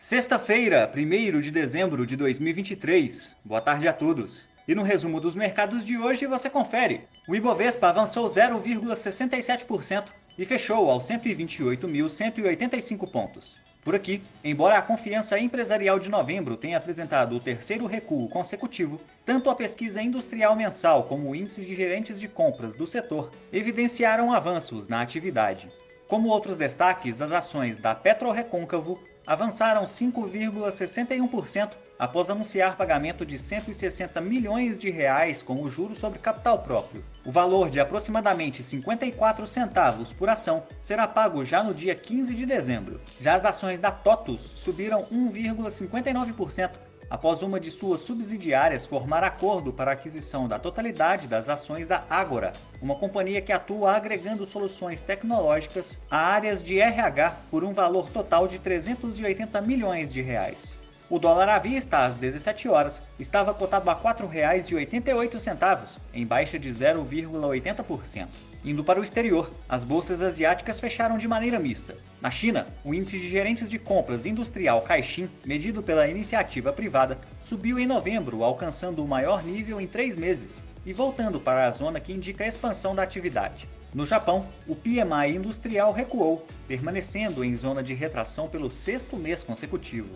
Sexta-feira, 1 de dezembro de 2023. Boa tarde a todos. E no resumo dos mercados de hoje você confere. O Ibovespa avançou 0,67% e fechou aos 128.185 pontos. Por aqui, embora a confiança empresarial de novembro tenha apresentado o terceiro recuo consecutivo, tanto a pesquisa industrial mensal como o índice de gerentes de compras do setor evidenciaram avanços na atividade. Como outros destaques, as ações da Petrorecôncavo avançaram 5,61% após anunciar pagamento de 160 milhões de reais como juros sobre capital próprio. O valor de aproximadamente 54 centavos por ação será pago já no dia 15 de dezembro. Já as ações da TOTUS subiram 1,59% após uma de suas subsidiárias formar acordo para a aquisição da totalidade das ações da Agora, uma companhia que atua agregando soluções tecnológicas a áreas de RH por um valor total de 380 milhões de reais. O dólar à vista, às 17 horas, estava cotado a R$ 4,88, em baixa de 0,80%. Indo para o exterior, as bolsas asiáticas fecharam de maneira mista. Na China, o índice de gerentes de compras industrial Caixin, medido pela iniciativa privada, subiu em novembro, alcançando o maior nível em três meses, e voltando para a zona que indica a expansão da atividade. No Japão, o PMI industrial recuou, permanecendo em zona de retração pelo sexto mês consecutivo.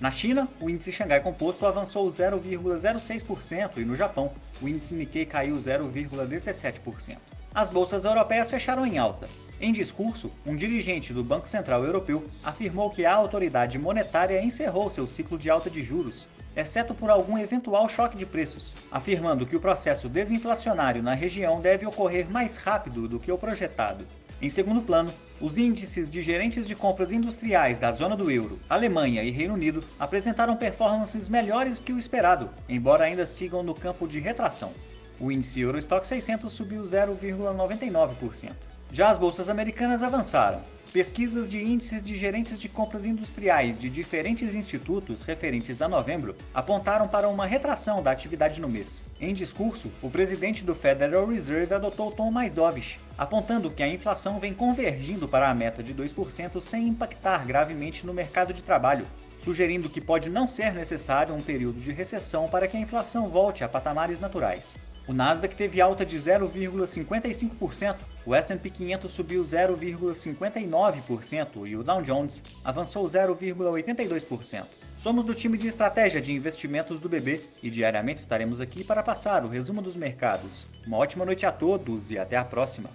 Na China, o índice Xangai Composto avançou 0,06% e no Japão, o índice Nikkei caiu 0,17%. As bolsas europeias fecharam em alta. Em discurso, um dirigente do Banco Central Europeu afirmou que a autoridade monetária encerrou seu ciclo de alta de juros exceto por algum eventual choque de preços, afirmando que o processo desinflacionário na região deve ocorrer mais rápido do que o projetado. Em segundo plano, os índices de gerentes de compras industriais da zona do euro, Alemanha e Reino Unido apresentaram performances melhores que o esperado, embora ainda sigam no campo de retração. O índice Eurostock 600 subiu 0,99%. Já as bolsas americanas avançaram, Pesquisas de índices de gerentes de compras industriais de diferentes institutos referentes a novembro apontaram para uma retração da atividade no mês. Em discurso, o presidente do Federal Reserve adotou o tom mais dovish, apontando que a inflação vem convergindo para a meta de 2% sem impactar gravemente no mercado de trabalho, sugerindo que pode não ser necessário um período de recessão para que a inflação volte a patamares naturais. O Nasdaq teve alta de 0,55%, o S&P 500 subiu 0,59% e o Dow Jones avançou 0,82%. Somos do time de estratégia de investimentos do BB e diariamente estaremos aqui para passar o resumo dos mercados. Uma ótima noite a todos e até a próxima.